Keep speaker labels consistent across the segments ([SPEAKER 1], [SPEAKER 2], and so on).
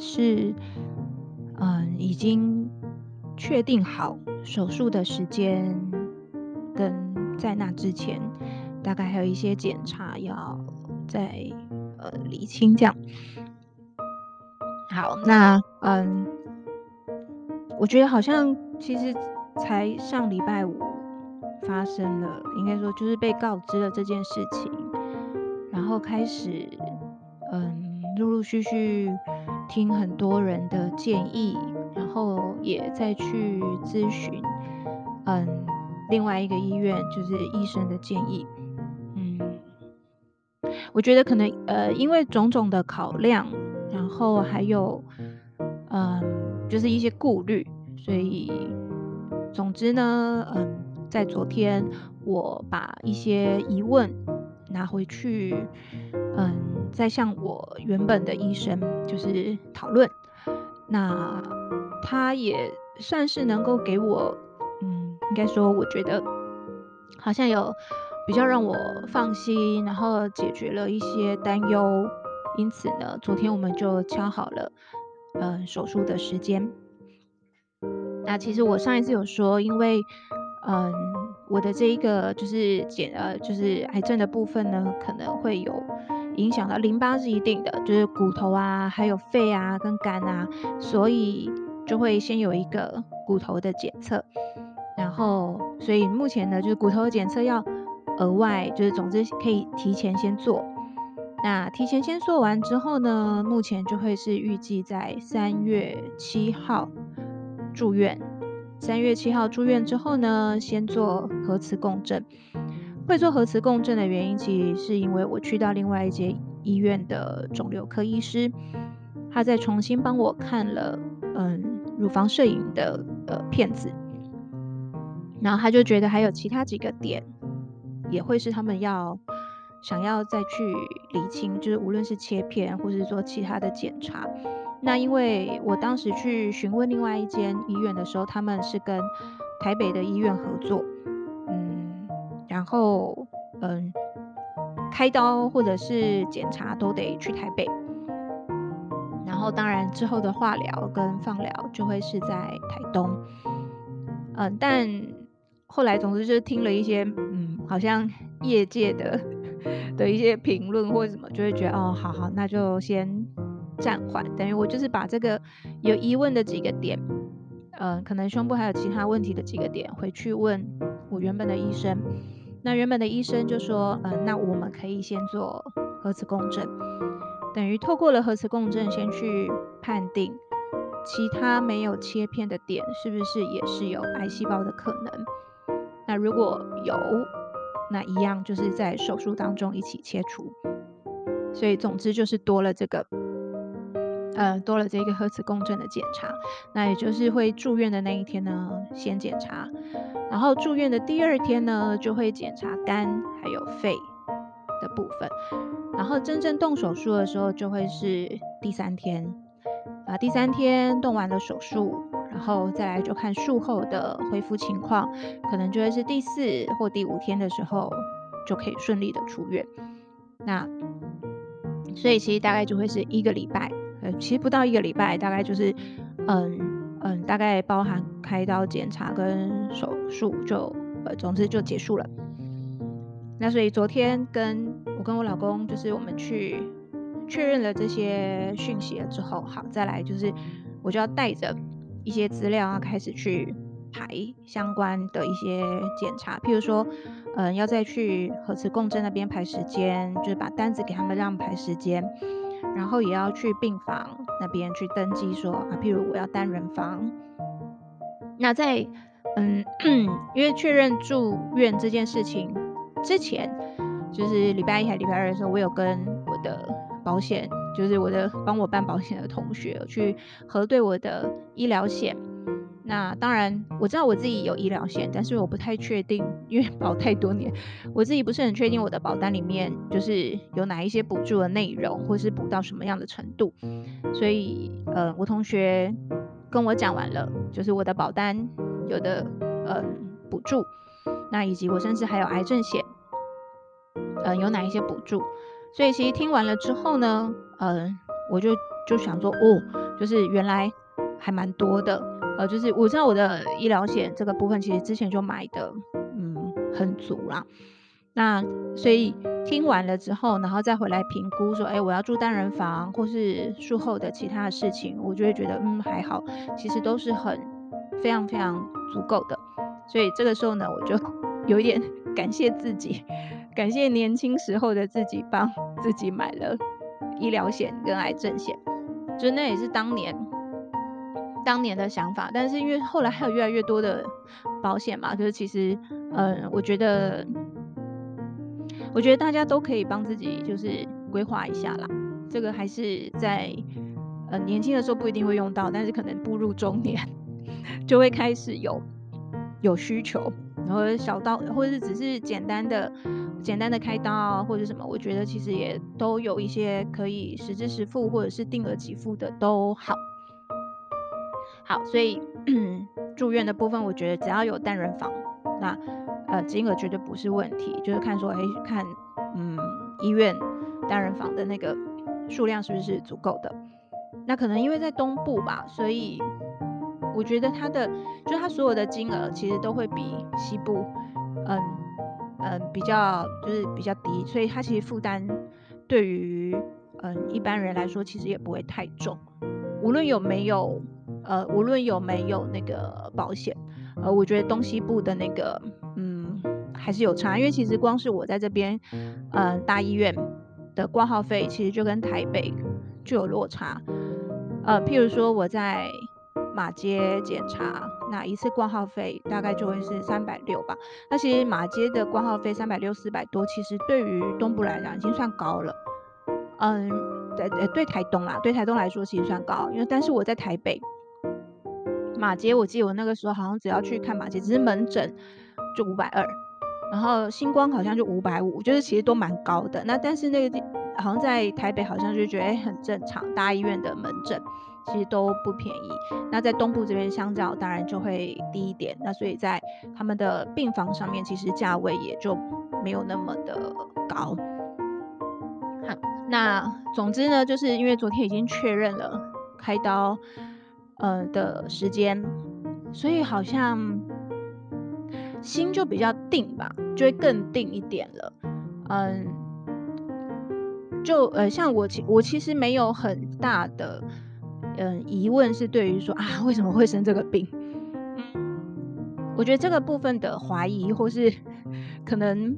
[SPEAKER 1] 是，嗯，已经确定好手术的时间，跟在那之前，大概还有一些检查要再呃厘清这样。好，那嗯，我觉得好像其实才上礼拜五发生了，应该说就是被告知了这件事情，然后开始嗯陆陆续续听很多人的建议，然后也再去咨询嗯另外一个医院就是医生的建议，嗯，我觉得可能呃因为种种的考量，然后还有嗯就是一些顾虑，所以总之呢嗯。在昨天，我把一些疑问拿回去，嗯，再向我原本的医生就是讨论，那他也算是能够给我，嗯，应该说我觉得好像有比较让我放心，然后解决了一些担忧，因此呢，昨天我们就敲好了，嗯，手术的时间。那其实我上一次有说，因为。嗯，我的这一个就是检呃，就是癌症的部分呢，可能会有影响到淋巴是一定的，就是骨头啊，还有肺啊跟肝啊，所以就会先有一个骨头的检测，然后所以目前呢，就是骨头的检测要额外，就是总之可以提前先做。那提前先做完之后呢，目前就会是预计在三月七号住院。三月七号住院之后呢，先做核磁共振。会做核磁共振的原因，其实是因为我去到另外一间医院的肿瘤科医师，他在重新帮我看了嗯乳房摄影的呃片子，然后他就觉得还有其他几个点，也会是他们要想要再去厘清，就是无论是切片或是做其他的检查。那因为我当时去询问另外一间医院的时候，他们是跟台北的医院合作，然后嗯，开刀或者是检查都得去台北，然后当然之后的化疗跟放疗就会是在台东，嗯，但后来总之就是听了一些嗯，好像 业界的的一些评论或者什么，就会觉得哦，好好，那就先。暂缓，等于我就是把这个有疑问的几个点，嗯、可能胸部还有其他问题的几个点，回去问我原本的医生。那原本的医生就说，嗯、呃，那我们可以先做核磁共振，等于透过了核磁共振，先去判定其他没有切片的点是不是也是有癌细胞的可能。那如果有，那一样就是在手术当中一起切除。所以总之就是多了这个。呃，多了这个核磁共振的检查，那也就是会住院的那一天呢，先检查，然后住院的第二天呢，就会检查肝还有肺的部分，然后真正动手术的时候就会是第三天，啊，第三天动完了手术，然后再来就看术后的恢复情况，可能就会是第四或第五天的时候就可以顺利的出院，那所以其实大概就会是一个礼拜。呃，其实不到一个礼拜，大概就是，嗯嗯，大概包含开刀检查跟手术，就呃，总之就结束了。那所以昨天跟我跟我老公，就是我们去确认了这些讯息了之后，好，再来就是我就要带着一些资料要开始去排相关的一些检查，譬如说，嗯，要再去核磁共振那边排时间，就是把单子给他们让排时间。然后也要去病房那边去登记说啊，譬如我要单人房。那在嗯，因为确认住院这件事情之前，就是礼拜一还礼拜二的时候，我有跟我的保险，就是我的帮我办保险的同学去核对我的医疗险。那当然，我知道我自己有医疗险，但是我不太确定，因为 保太多年，我自己不是很确定我的保单里面就是有哪一些补助的内容，或是补到什么样的程度。所以，呃，我同学跟我讲完了，就是我的保单有的呃补助，那以及我甚至还有癌症险，呃，有哪一些补助。所以其实听完了之后呢，呃，我就就想说，哦。就是原来还蛮多的，呃，就是我知道我的医疗险这个部分其实之前就买的，嗯，很足啦。那所以听完了之后，然后再回来评估说，哎，我要住单人房或是术后的其他的事情，我就会觉得，嗯，还好，其实都是很非常非常足够的。所以这个时候呢，我就 有一点 感谢自己，感谢年轻时候的自己，帮自己买了医疗险跟癌症险，就那也是当年当年的想法。但是因为后来还有越来越多的保险嘛，就是其实，嗯，我觉得。我觉得大家都可以帮自己，就是规划一下啦。这个还是在呃年轻的时候不一定会用到，但是可能步入中年 就会开始有有需求，然后小刀或者是只是简单的简单的开刀啊或者什么，我觉得其实也都有一些可以实支实付或者是定额给付的都好。好，所以 住院的部分，我觉得只要有单人房，那。呃，金额绝对不是问题，就是看说，哎，看，嗯，医院单人房的那个数量是不是足够的？那可能因为在东部吧，所以我觉得它的，就是它所有的金额其实都会比西部，嗯嗯，比较就是比较低，所以它其实负担对于嗯一般人来说，其实也不会太重，无论有没有，呃，无论有没有那个保险，呃，我觉得东西部的那个，嗯。还是有差，因为其实光是我在这边，呃，大医院的挂号费其实就跟台北就有落差。呃，譬如说我在马街检查，那一次挂号费大概就会是三百六吧。那其实马街的挂号费三百六四百多，其实对于东部来讲已经算高了。嗯，对，对台东啦，对台东来说其实算高，因为但是我在台北马街，我记得我那个时候好像只要去看马街，只是门诊就五百二。然后星光好像就五百五，就是其实都蛮高的。那但是那个地好像在台北好像就觉得很正常，大医院的门诊其实都不便宜。那在东部这边相较当然就会低一点。那所以在他们的病房上面其实价位也就没有那么的高。好，那总之呢，就是因为昨天已经确认了开刀呃的时间，所以好像。心就比较定吧，就会更定一点了。嗯，就呃，像我其我其实没有很大的嗯疑问，是对于说啊为什么会生这个病？我觉得这个部分的怀疑或是可能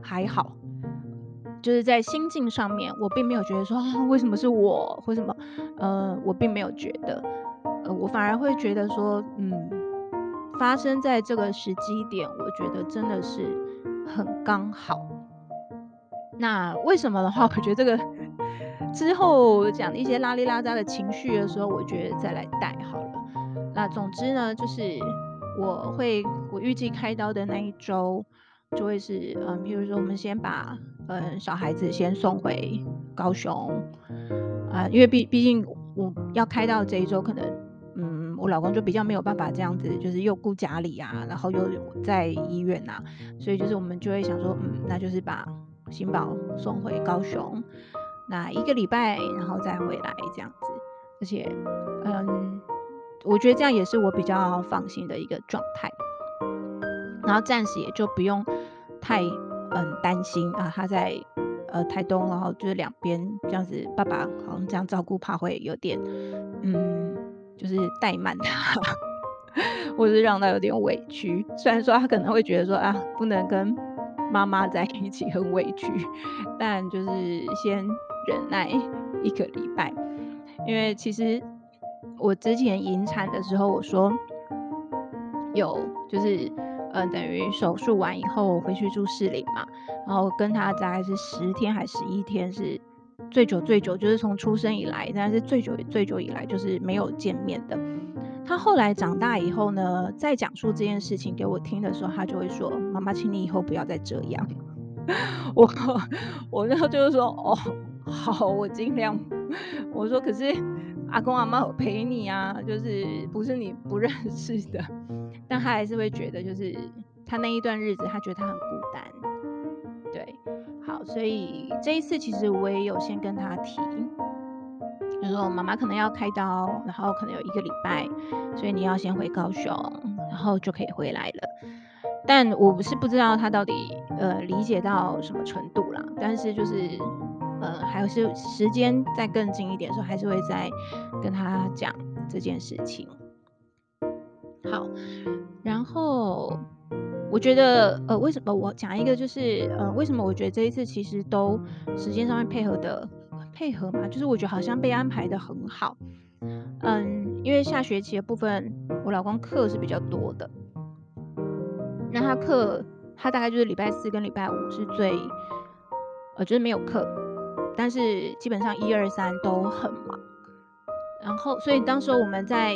[SPEAKER 1] 还好，就是在心境上面，我并没有觉得说啊为什么是我，或什么呃我并没有觉得，我反而会觉得说嗯。发生在这个时机点，我觉得真的是很刚好。那为什么的话，我觉得这个之后讲一些拉里拉杂的情绪的时候，我觉得再来带好了。那总之呢，就是我会我预计开刀的那一周，就会是嗯，比如说我们先把嗯小孩子先送回高雄啊，因为毕毕竟我要开刀这一周可能。我老公就比较没有办法这样子，就是又顾家里啊，然后又在医院呐，所以就是我们就会想说，嗯，那就是把新宝送回高雄，那一个礼拜，然后再回来这样子。而且，嗯，我觉得这样也是我比较放心的一个状态。然后暂时也就不用太嗯担心啊，他在呃台东，然后就是两边这样子，爸爸好像这样照顾，怕会有点嗯。就是怠慢他，或是让他有点委屈。虽然说他可能会觉得说啊，不能跟妈妈在一起很委屈，但就是先忍耐一个礼拜。因为其实我之前引产的时候，我说有就是呃，等于手术完以后回去住士林嘛，然后跟他大概是十天还是十一天是。最久最久就是从出生以来，但是最久最久以来就是没有见面的。他后来长大以后呢，再讲述这件事情给我听的时候，他就会说：“妈妈，请你以后不要再这样。”我我然后就是说：“哦，好，我尽量。”我说：“可是阿公阿妈我陪你啊，就是不是你不认识的。”但他还是会觉得，就是他那一段日子，他觉得他很孤单。对所以这一次其实我也有先跟他提，就说妈妈可能要开刀，然后可能有一个礼拜，所以你要先回高雄，然后就可以回来了。但我不是不知道他到底呃理解到什么程度啦，但是就是呃还是时间再更近一点的时候，还是会再跟他讲这件事情。好，然后我觉得呃为什么我讲一个就是呃为什么我觉得这一次其实都时间上面配合的配合嘛，就是我觉得好像被安排的很好。嗯，因为下学期的部分我老公课是比较多的。那他课，他大概就是礼拜四跟礼拜五是最，呃，就是没有课，但是基本上一二三都很忙。然后，所以当时我们在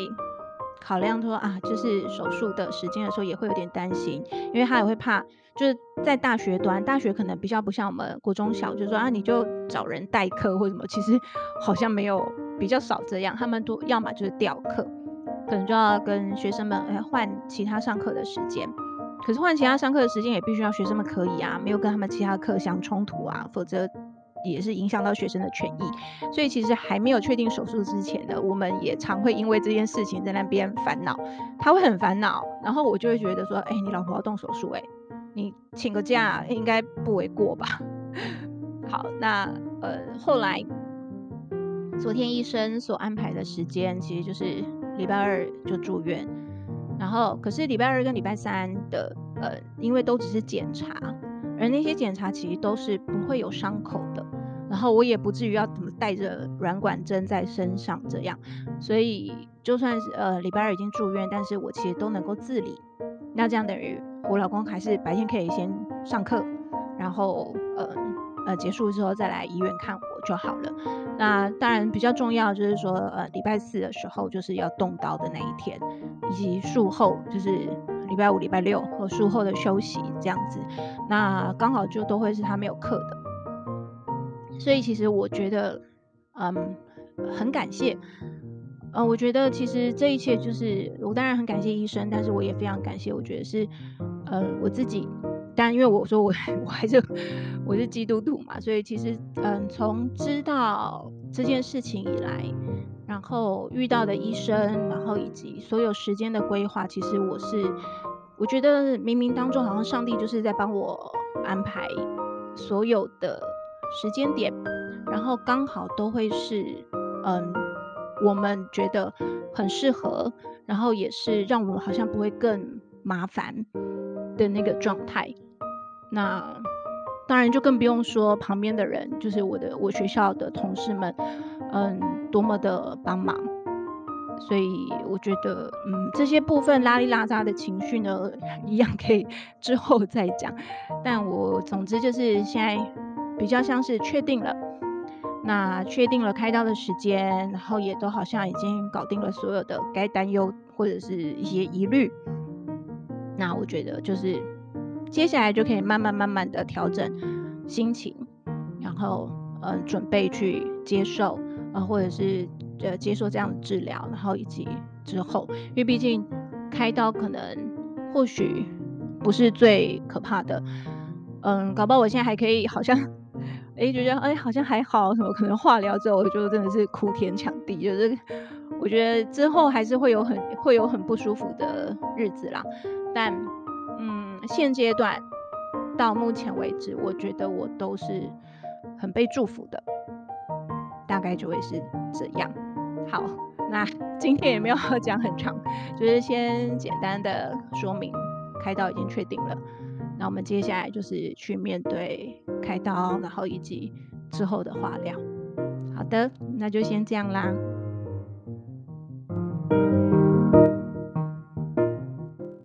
[SPEAKER 1] 考量说啊，就是手术的时间的时候，也会有点担心，因为他也会怕，就是在大学端，大学可能比较不像我们国中小，就说啊，你就找人代课或什么，其实好像没有比较少这样，他们都要么就是调课，可能就要跟学生们哎换其他上课的时间。可是换其他上课的时间也必须要学生们可以啊，没有跟他们其他课相冲突啊，否则也是影响到学生的权益。所以其实还没有确定手术之前呢，我们也常会因为这件事情在那边烦恼，他会很烦恼，然后我就会觉得说，哎、你老婆要动手术，哎，你请个假应该不为过吧？好，那呃后来昨天医生所安排的时间其实就是礼拜二就住院。然后，可是礼拜二跟礼拜三的，呃，因为都只是检查，而那些检查其实都是不会有伤口的。然后我也不至于要怎么带着软管针在身上这样，所以就算是呃礼拜二已经住院，但是我其实都能够自理。那这样等于我老公还是白天可以先上课，然后呃呃结束之后再来医院看我就好了。那当然比较重要就是说，呃礼拜四的时候就是要动刀的那一天。以及术后就是礼拜五、礼拜六和术后的休息这样子，那刚好就都会是他没有课的，所以其实我觉得，嗯，很感谢，呃，我觉得其实这一切就是我当然很感谢医生，但是我也非常感谢，我觉得是，呃，我自己，当然因为我说我我还是我是基督徒嘛，所以其实嗯，从知道这件事情以来。然后遇到的医生，然后以及所有时间的规划，其实我是，我觉得冥冥当中好像上帝就是在帮我安排所有的时间点，然后刚好都会是，嗯，我们觉得很适合，然后也是让我们好像不会更麻烦的那个状态。那当然就更不用说旁边的人，就是我的我学校的同事们，嗯。多么的帮忙，所以我觉得，嗯，这些部分拉里拉杂的情绪呢，一样可以 之后再讲。但我总之就是现在比较像是确定了，那确定了开刀的时间，然后也都好像已经搞定了所有的该担忧或者是一些疑虑。那我觉得就是接下来就可以慢慢慢慢的调整心情，然后嗯，准备去接受。啊，或者是呃接受这样的治疗，然后以及之后，因为毕竟开刀可能或许不是最可怕的，嗯，搞不好我现在还可以，好像哎觉得哎好像还好，什么可能化疗之后，我就真的是哭天抢地，就是我觉得之后还是会有很会有很不舒服的日子啦，但嗯现阶段到目前为止，我觉得我都是很被祝福的。大概就会是这样。好，那今天也没有讲很长，就是先简单的说明开刀已经确定了。那我们接下来就是去面对开刀，然后以及之后的化疗。好的，那就先这样啦。